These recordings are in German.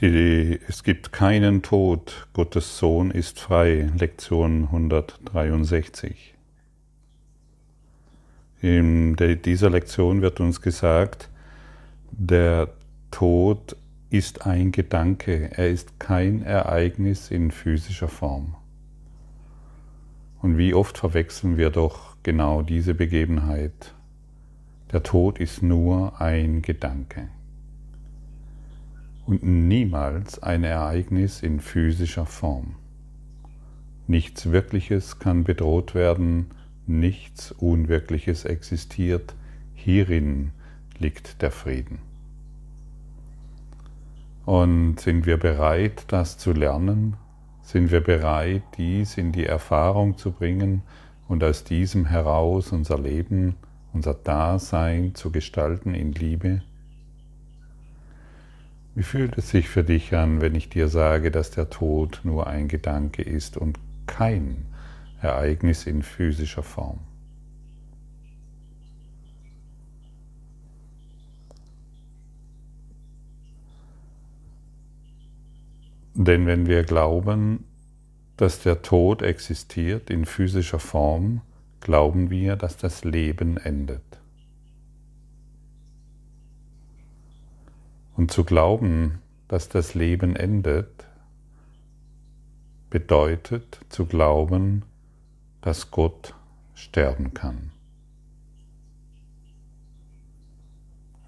Die, es gibt keinen Tod, Gottes Sohn ist frei, Lektion 163. In dieser Lektion wird uns gesagt, der Tod ist ein Gedanke, er ist kein Ereignis in physischer Form. Und wie oft verwechseln wir doch genau diese Begebenheit. Der Tod ist nur ein Gedanke und niemals ein Ereignis in physischer Form. Nichts Wirkliches kann bedroht werden, nichts Unwirkliches existiert, hierin liegt der Frieden. Und sind wir bereit, das zu lernen? Sind wir bereit, dies in die Erfahrung zu bringen und aus diesem heraus unser Leben, unser Dasein zu gestalten in Liebe? Wie fühlt es sich für dich an, wenn ich dir sage, dass der Tod nur ein Gedanke ist und kein Ereignis in physischer Form? Denn wenn wir glauben, dass der Tod existiert in physischer Form, glauben wir, dass das Leben endet. Und zu glauben, dass das Leben endet, bedeutet zu glauben, dass Gott sterben kann.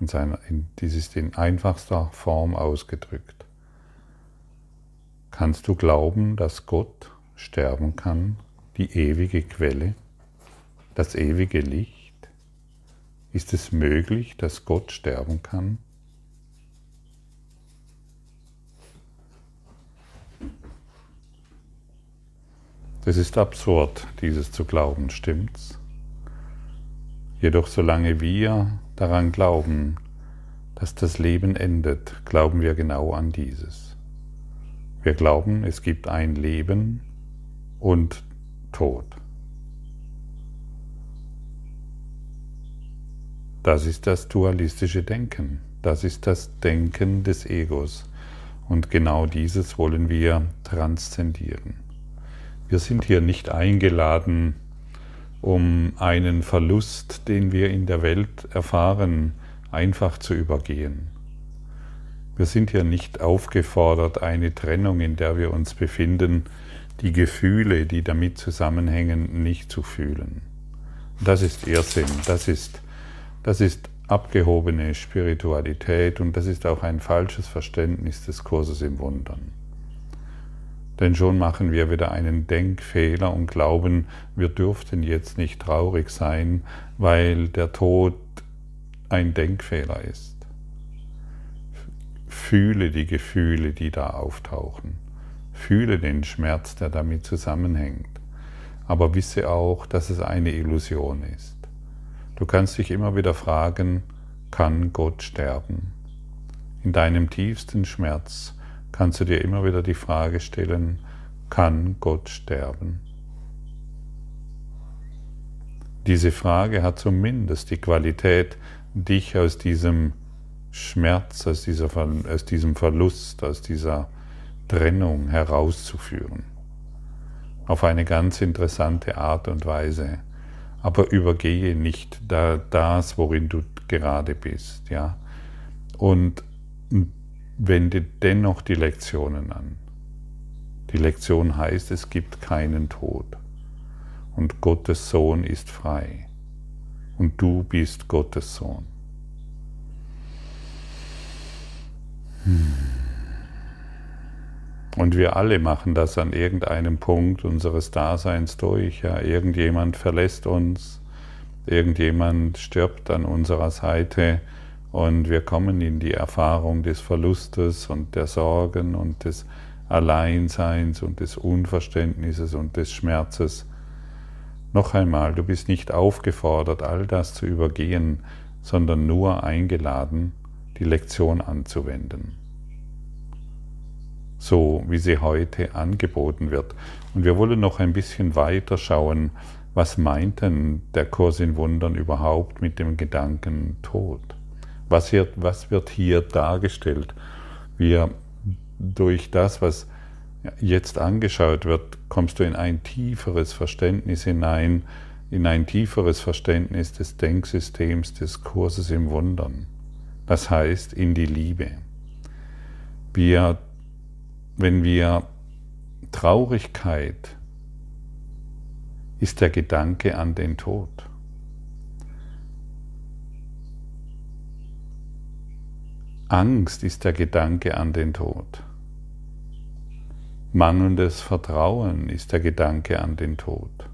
In seiner, in, dies ist in einfachster Form ausgedrückt. Kannst du glauben, dass Gott sterben kann, die ewige Quelle, das ewige Licht? Ist es möglich, dass Gott sterben kann? Es ist absurd, dieses zu glauben, stimmt's? Jedoch solange wir daran glauben, dass das Leben endet, glauben wir genau an dieses. Wir glauben, es gibt ein Leben und Tod. Das ist das dualistische Denken. Das ist das Denken des Egos. Und genau dieses wollen wir transzendieren. Wir sind hier nicht eingeladen, um einen Verlust, den wir in der Welt erfahren, einfach zu übergehen. Wir sind hier nicht aufgefordert, eine Trennung, in der wir uns befinden, die Gefühle, die damit zusammenhängen, nicht zu fühlen. Das ist Irrsinn, das ist, das ist abgehobene Spiritualität und das ist auch ein falsches Verständnis des Kurses im Wundern. Denn schon machen wir wieder einen Denkfehler und glauben, wir dürften jetzt nicht traurig sein, weil der Tod ein Denkfehler ist. Fühle die Gefühle, die da auftauchen. Fühle den Schmerz, der damit zusammenhängt. Aber wisse auch, dass es eine Illusion ist. Du kannst dich immer wieder fragen, kann Gott sterben? In deinem tiefsten Schmerz kannst du dir immer wieder die Frage stellen, kann Gott sterben? Diese Frage hat zumindest die Qualität, dich aus diesem Schmerz, aus, dieser, aus diesem Verlust, aus dieser Trennung herauszuführen. Auf eine ganz interessante Art und Weise. Aber übergehe nicht das, worin du gerade bist. Ja? Und wende dennoch die Lektionen an. Die Lektion heißt, es gibt keinen Tod. Und Gottes Sohn ist frei. Und du bist Gottes Sohn. Und wir alle machen das an irgendeinem Punkt unseres Daseins durch. Ja, irgendjemand verlässt uns, irgendjemand stirbt an unserer Seite und wir kommen in die Erfahrung des Verlustes und der Sorgen und des Alleinseins und des Unverständnisses und des Schmerzes. Noch einmal, du bist nicht aufgefordert, all das zu übergehen, sondern nur eingeladen, die Lektion anzuwenden. So wie sie heute angeboten wird. Und wir wollen noch ein bisschen weiter schauen, was meint denn der Kurs in Wundern überhaupt mit dem Gedanken Tod? Was, hier, was wird hier dargestellt? Wir durch das, was jetzt angeschaut wird, kommst du in ein tieferes Verständnis hinein, in ein tieferes Verständnis des Denksystems des Kurses im Wundern. Das heißt in die Liebe. Wir, wenn wir Traurigkeit ist der Gedanke an den Tod. Angst ist der Gedanke an den Tod. Mangelndes Vertrauen ist der Gedanke an den Tod.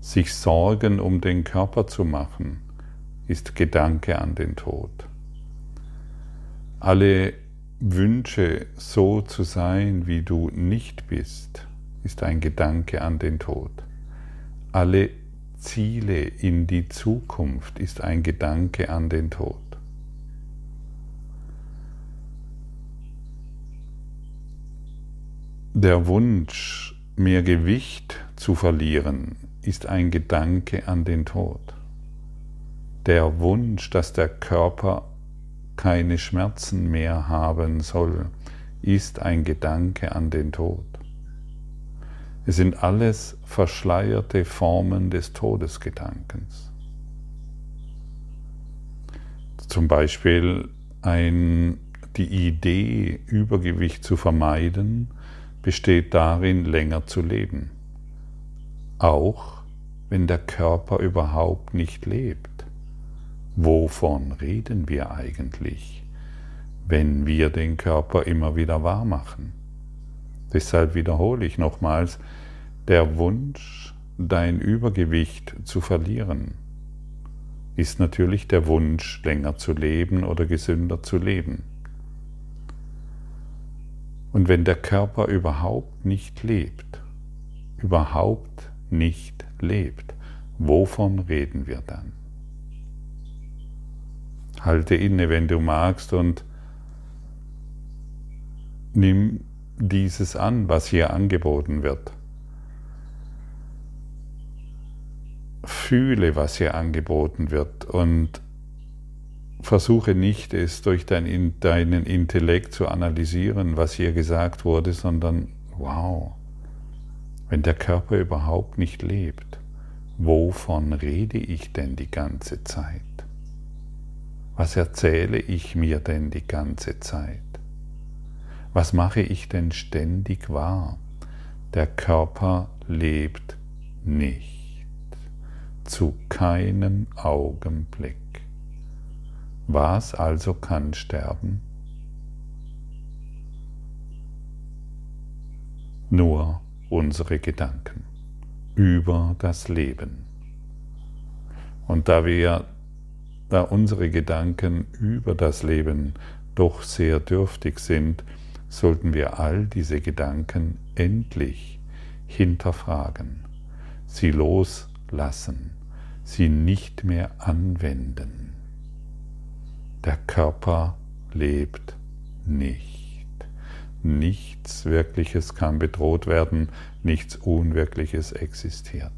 Sich Sorgen um den Körper zu machen, ist Gedanke an den Tod. Alle Wünsche, so zu sein, wie du nicht bist, ist ein Gedanke an den Tod. Alle Ziele in die Zukunft ist ein Gedanke an den Tod. Der Wunsch, mehr Gewicht zu verlieren, ist ein Gedanke an den Tod. Der Wunsch, dass der Körper keine Schmerzen mehr haben soll, ist ein Gedanke an den Tod. Es sind alles verschleierte Formen des Todesgedankens. Zum Beispiel ein, die Idee, Übergewicht zu vermeiden, besteht darin, länger zu leben. Auch wenn der Körper überhaupt nicht lebt. Wovon reden wir eigentlich, wenn wir den Körper immer wieder wahr machen? Deshalb wiederhole ich nochmals, der Wunsch, dein Übergewicht zu verlieren, ist natürlich der Wunsch, länger zu leben oder gesünder zu leben. Und wenn der Körper überhaupt nicht lebt, überhaupt nicht lebt, wovon reden wir dann? Halte inne, wenn du magst, und nimm dieses an, was hier angeboten wird. Fühle, was hier angeboten wird und versuche nicht, es durch dein, deinen Intellekt zu analysieren, was hier gesagt wurde, sondern wow, wenn der Körper überhaupt nicht lebt, wovon rede ich denn die ganze Zeit? Was erzähle ich mir denn die ganze Zeit? Was mache ich denn ständig wahr? Der Körper lebt nicht, zu keinem Augenblick. Was also kann sterben? Nur unsere Gedanken über das Leben. Und da wir, da unsere Gedanken über das Leben doch sehr dürftig sind, sollten wir all diese Gedanken endlich hinterfragen, sie loslassen, sie nicht mehr anwenden. Der Körper lebt nicht. Nichts Wirkliches kann bedroht werden, nichts Unwirkliches existiert.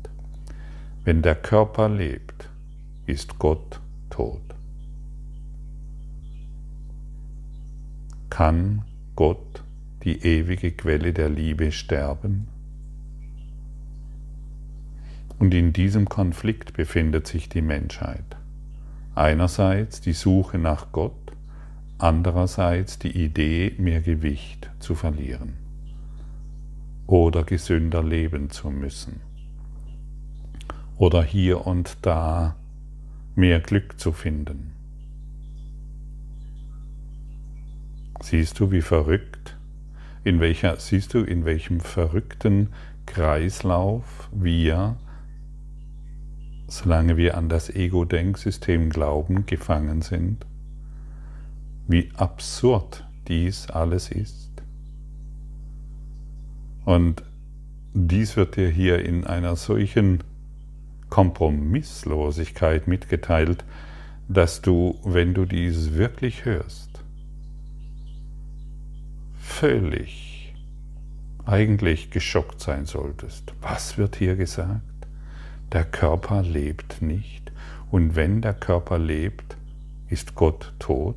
Wenn der Körper lebt, ist Gott tot. Kann Gott, die ewige Quelle der Liebe, sterben? Und in diesem Konflikt befindet sich die Menschheit. Einerseits die Suche nach Gott, andererseits die Idee, mehr Gewicht zu verlieren oder gesünder leben zu müssen oder hier und da mehr Glück zu finden. Siehst du, wie verrückt, in welcher, siehst du, in welchem verrückten Kreislauf wir solange wir an das Ego-Denksystem glauben, gefangen sind, wie absurd dies alles ist. Und dies wird dir hier in einer solchen Kompromisslosigkeit mitgeteilt, dass du, wenn du dies wirklich hörst, völlig eigentlich geschockt sein solltest. Was wird hier gesagt? der Körper lebt nicht. Und wenn der Körper lebt, ist Gott tot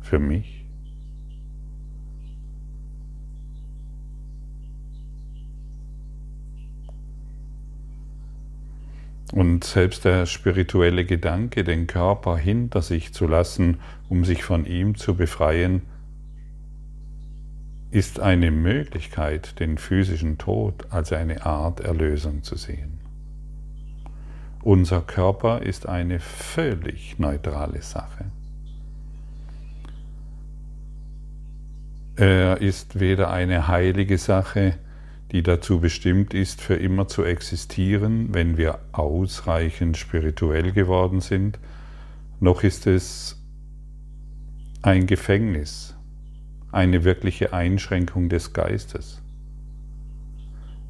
für mich. Und selbst der spirituelle Gedanke, den Körper hinter sich zu lassen, um sich von ihm zu befreien, ist eine Möglichkeit, den physischen Tod als eine Art Erlösung zu sehen. Unser Körper ist eine völlig neutrale Sache. Er ist weder eine heilige Sache, die dazu bestimmt ist, für immer zu existieren, wenn wir ausreichend spirituell geworden sind, noch ist es ein Gefängnis, eine wirkliche Einschränkung des Geistes.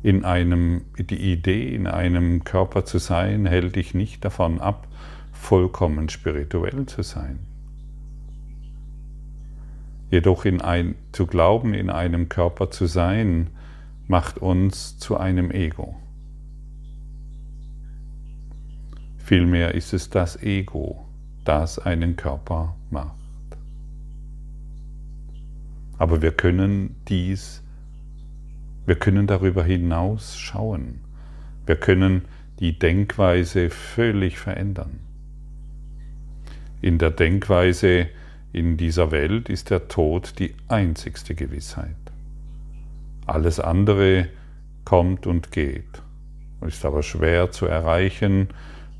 In einem, die Idee, in einem Körper zu sein, hält dich nicht davon ab, vollkommen spirituell zu sein. Jedoch in ein, zu glauben, in einem Körper zu sein, macht uns zu einem Ego. Vielmehr ist es das Ego, das einen Körper macht. Aber wir können dies, wir können darüber hinaus schauen. Wir können die Denkweise völlig verändern. In der Denkweise in dieser Welt ist der Tod die einzigste Gewissheit. Alles andere kommt und geht, ist aber schwer zu erreichen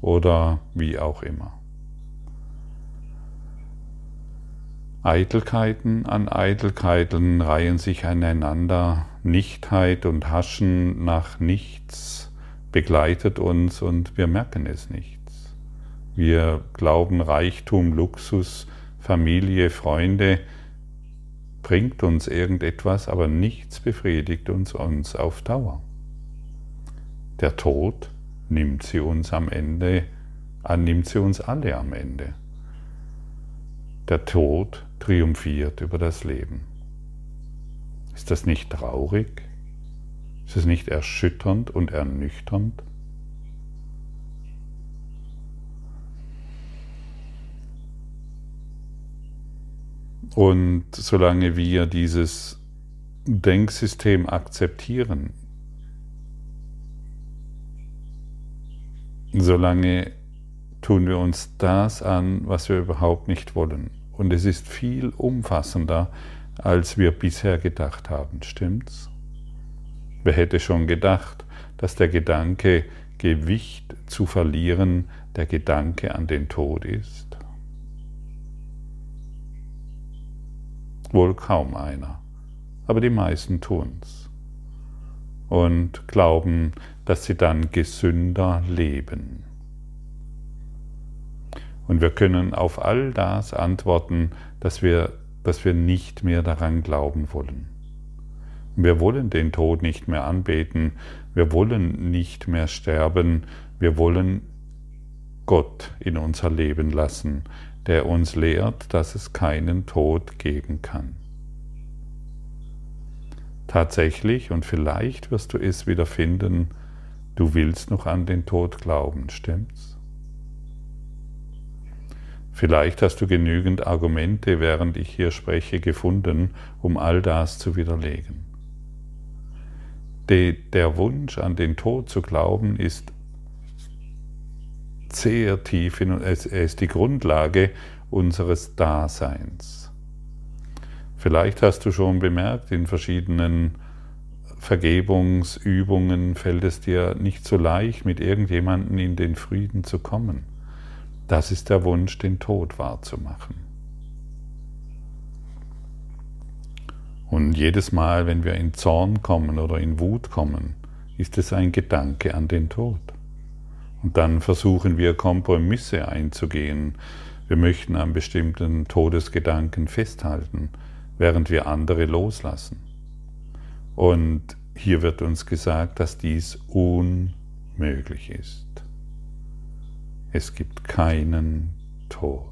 oder wie auch immer. Eitelkeiten an Eitelkeiten reihen sich aneinander, Nichtheit und Haschen nach nichts begleitet uns und wir merken es nichts. Wir glauben Reichtum, Luxus, Familie, Freunde, bringt uns irgendetwas, aber nichts befriedigt uns, uns auf Dauer. Der Tod nimmt sie uns am Ende, an, nimmt sie uns alle am Ende. Der Tod triumphiert über das Leben. Ist das nicht traurig? Ist es nicht erschütternd und ernüchternd? Und solange wir dieses Denksystem akzeptieren, solange tun wir uns das an, was wir überhaupt nicht wollen. Und es ist viel umfassender, als wir bisher gedacht haben. Stimmt's? Wer hätte schon gedacht, dass der Gedanke, Gewicht zu verlieren, der Gedanke an den Tod ist? Wohl kaum einer, aber die meisten tun's und glauben, dass sie dann gesünder leben. Und wir können auf all das antworten, dass wir, dass wir nicht mehr daran glauben wollen. Wir wollen den Tod nicht mehr anbeten, wir wollen nicht mehr sterben, wir wollen Gott in unser Leben lassen, der uns lehrt, dass es keinen Tod geben kann. Tatsächlich, und vielleicht wirst du es wieder finden, du willst noch an den Tod glauben, stimmt's? Vielleicht hast du genügend Argumente, während ich hier spreche, gefunden, um all das zu widerlegen. Der Wunsch an den Tod zu glauben ist sehr tief in uns. Er ist die Grundlage unseres Daseins. Vielleicht hast du schon bemerkt, in verschiedenen Vergebungsübungen fällt es dir nicht so leicht, mit irgendjemandem in den Frieden zu kommen. Das ist der Wunsch, den Tod wahrzumachen. Und jedes Mal, wenn wir in Zorn kommen oder in Wut kommen, ist es ein Gedanke an den Tod. Und dann versuchen wir Kompromisse einzugehen. Wir möchten an bestimmten Todesgedanken festhalten, während wir andere loslassen. Und hier wird uns gesagt, dass dies unmöglich ist. Es gibt keinen Tod.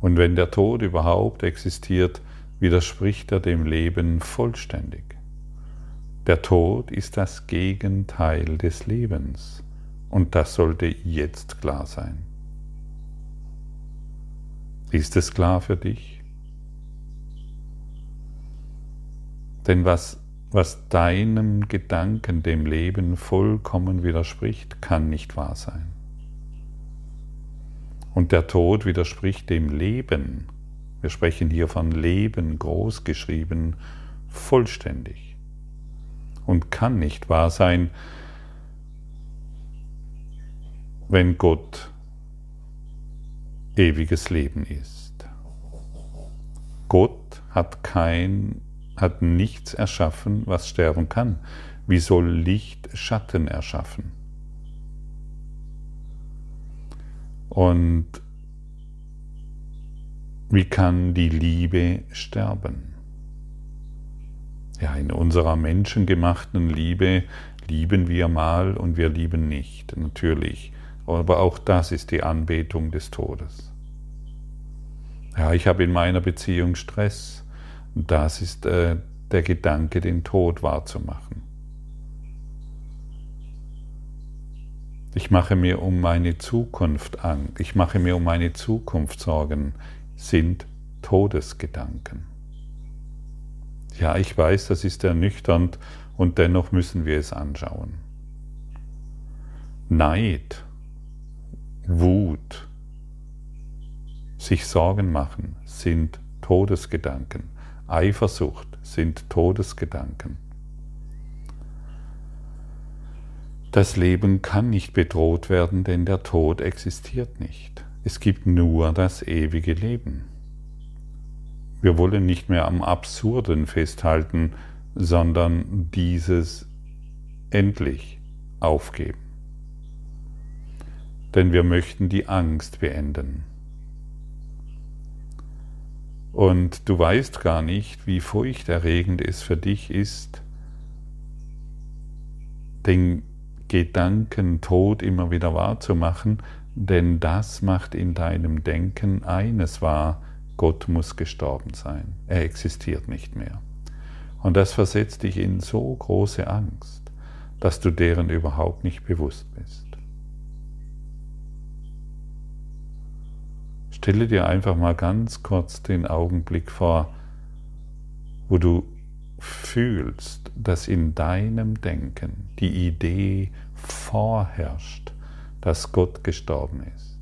Und wenn der Tod überhaupt existiert, widerspricht er dem Leben vollständig. Der Tod ist das Gegenteil des Lebens und das sollte jetzt klar sein. Ist es klar für dich? Denn was, was deinem Gedanken, dem Leben vollkommen widerspricht, kann nicht wahr sein. Und der Tod widerspricht dem Leben. Wir sprechen hier von Leben großgeschrieben, vollständig. Und kann nicht wahr sein, wenn Gott ewiges Leben ist. Gott hat kein, hat nichts erschaffen, was sterben kann. Wie soll Licht Schatten erschaffen? Und wie kann die Liebe sterben? Ja, in unserer menschengemachten Liebe lieben wir mal und wir lieben nicht, natürlich. Aber auch das ist die Anbetung des Todes. Ja, ich habe in meiner Beziehung Stress. Das ist äh, der Gedanke, den Tod wahrzumachen. Ich mache mir um meine Zukunft Angst. Ich mache mir um meine Zukunft Sorgen. Sind Todesgedanken. Ja, ich weiß, das ist ernüchternd und dennoch müssen wir es anschauen. Neid Wut, sich Sorgen machen sind Todesgedanken. Eifersucht sind Todesgedanken. Das Leben kann nicht bedroht werden, denn der Tod existiert nicht. Es gibt nur das ewige Leben. Wir wollen nicht mehr am Absurden festhalten, sondern dieses endlich aufgeben denn wir möchten die Angst beenden. Und du weißt gar nicht, wie furchterregend es für dich ist, den Gedanken Tod immer wieder wahrzumachen, denn das macht in deinem Denken eines wahr, Gott muss gestorben sein, er existiert nicht mehr. Und das versetzt dich in so große Angst, dass du deren überhaupt nicht bewusst bist. Stelle dir einfach mal ganz kurz den Augenblick vor, wo du fühlst, dass in deinem Denken die Idee vorherrscht, dass Gott gestorben ist.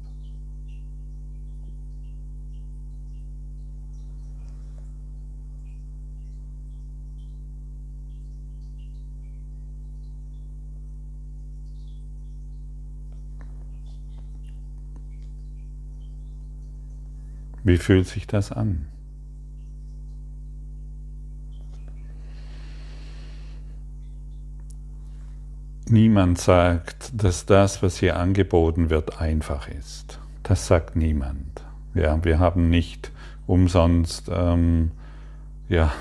Wie fühlt sich das an? Niemand sagt, dass das, was hier angeboten wird, einfach ist. Das sagt niemand. Ja, wir haben nicht umsonst ähm, ja,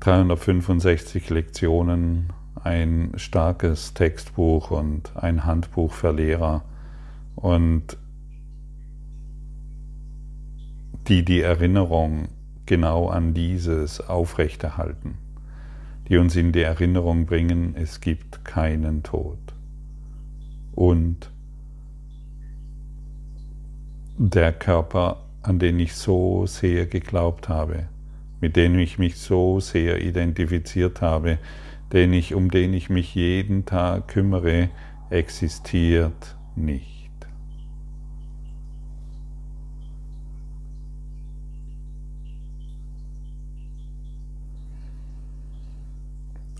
365 Lektionen, ein starkes Textbuch und ein Handbuch für Lehrer. Und die die Erinnerung genau an dieses aufrechterhalten, die uns in die Erinnerung bringen, es gibt keinen Tod. Und der Körper, an den ich so sehr geglaubt habe, mit dem ich mich so sehr identifiziert habe, den ich, um den ich mich jeden Tag kümmere, existiert nicht.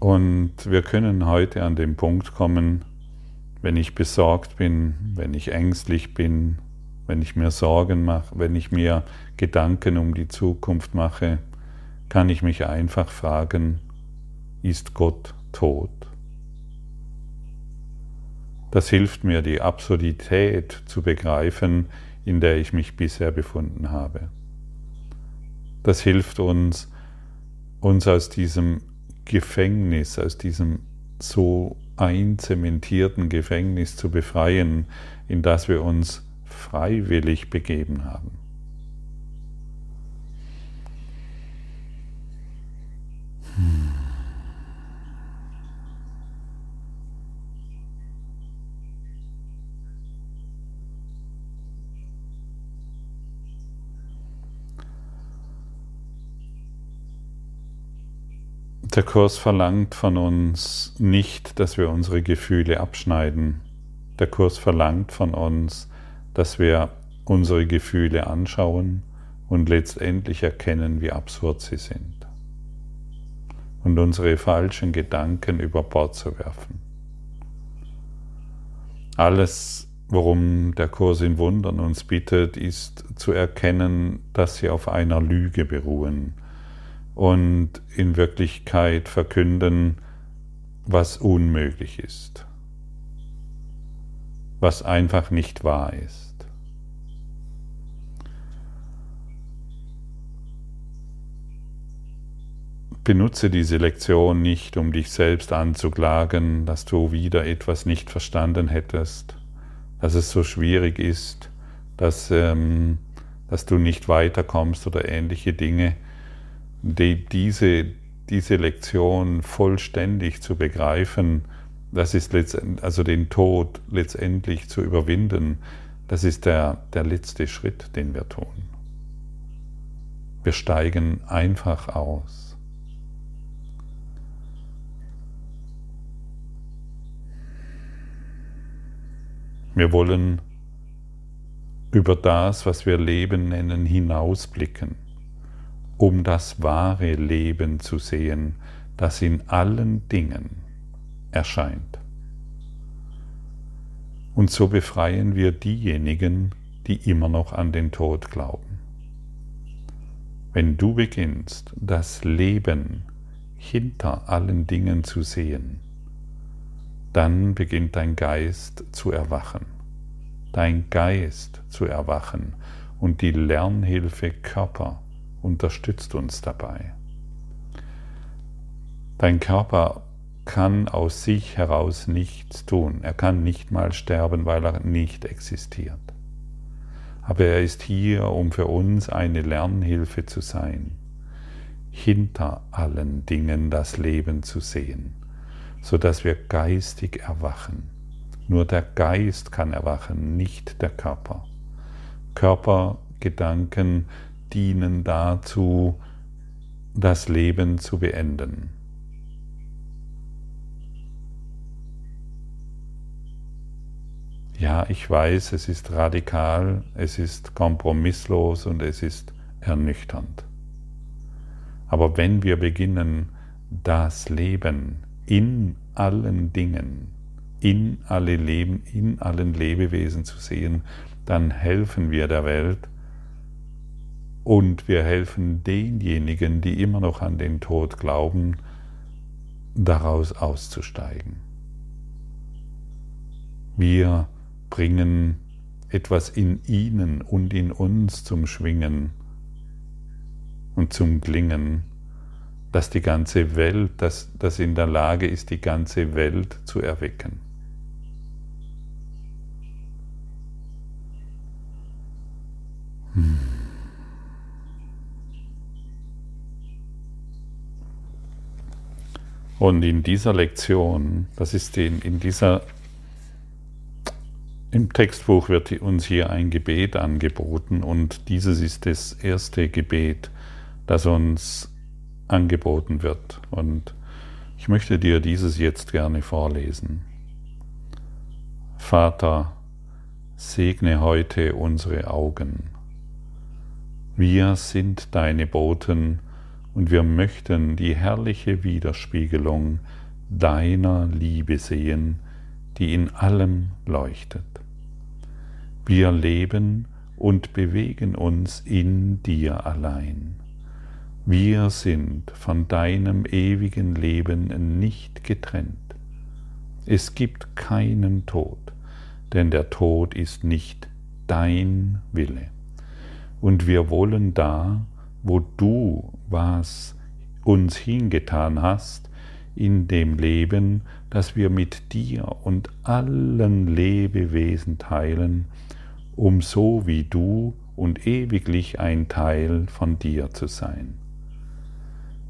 Und wir können heute an den Punkt kommen, wenn ich besorgt bin, wenn ich ängstlich bin, wenn ich mir Sorgen mache, wenn ich mir Gedanken um die Zukunft mache, kann ich mich einfach fragen, ist Gott tot? Das hilft mir, die Absurdität zu begreifen, in der ich mich bisher befunden habe. Das hilft uns, uns aus diesem Gefängnis, aus diesem so einzementierten Gefängnis zu befreien, in das wir uns freiwillig begeben haben. Hmm. Der Kurs verlangt von uns nicht, dass wir unsere Gefühle abschneiden. Der Kurs verlangt von uns, dass wir unsere Gefühle anschauen und letztendlich erkennen, wie absurd sie sind. Und unsere falschen Gedanken über Bord zu werfen. Alles, worum der Kurs in Wundern uns bittet, ist zu erkennen, dass sie auf einer Lüge beruhen und in Wirklichkeit verkünden, was unmöglich ist, was einfach nicht wahr ist. Benutze diese Lektion nicht, um dich selbst anzuklagen, dass du wieder etwas nicht verstanden hättest, dass es so schwierig ist, dass, ähm, dass du nicht weiterkommst oder ähnliche Dinge. Die, diese, diese Lektion vollständig zu begreifen, das ist also den Tod letztendlich zu überwinden, das ist der, der letzte Schritt, den wir tun. Wir steigen einfach aus. Wir wollen über das, was wir Leben nennen, hinausblicken, um das wahre Leben zu sehen, das in allen Dingen erscheint. Und so befreien wir diejenigen, die immer noch an den Tod glauben. Wenn du beginnst, das Leben hinter allen Dingen zu sehen, dann beginnt dein Geist zu erwachen. Dein Geist zu erwachen und die Lernhilfe Körper unterstützt uns dabei. Dein Körper kann aus sich heraus nichts tun. Er kann nicht mal sterben, weil er nicht existiert. Aber er ist hier, um für uns eine Lernhilfe zu sein, hinter allen Dingen das Leben zu sehen sodass wir geistig erwachen. Nur der Geist kann erwachen, nicht der Körper. Körpergedanken dienen dazu, das Leben zu beenden. Ja, ich weiß, es ist radikal, es ist kompromisslos und es ist ernüchternd. Aber wenn wir beginnen, das Leben in allen Dingen, in, alle Leben, in allen Lebewesen zu sehen, dann helfen wir der Welt und wir helfen denjenigen, die immer noch an den Tod glauben, daraus auszusteigen. Wir bringen etwas in ihnen und in uns zum Schwingen und zum Klingen, dass die ganze Welt, dass das in der Lage ist, die ganze Welt zu erwecken. Hm. Und in dieser Lektion, das ist in, in dieser, im Textbuch wird uns hier ein Gebet angeboten und dieses ist das erste Gebet, das uns angeboten wird. Und ich möchte dir dieses jetzt gerne vorlesen. Vater, segne heute unsere Augen. Wir sind deine Boten und wir möchten die herrliche Widerspiegelung deiner Liebe sehen, die in allem leuchtet. Wir leben und bewegen uns in dir allein. Wir sind von deinem ewigen Leben nicht getrennt. Es gibt keinen Tod, denn der Tod ist nicht dein Wille. Und wir wollen da, wo du was uns hingetan hast, in dem Leben, das wir mit dir und allen Lebewesen teilen, um so wie du und ewiglich ein Teil von dir zu sein.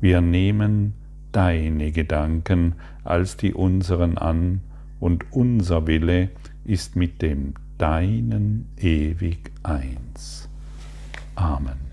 Wir nehmen deine Gedanken als die unseren an und unser Wille ist mit dem deinen ewig eins. Amen.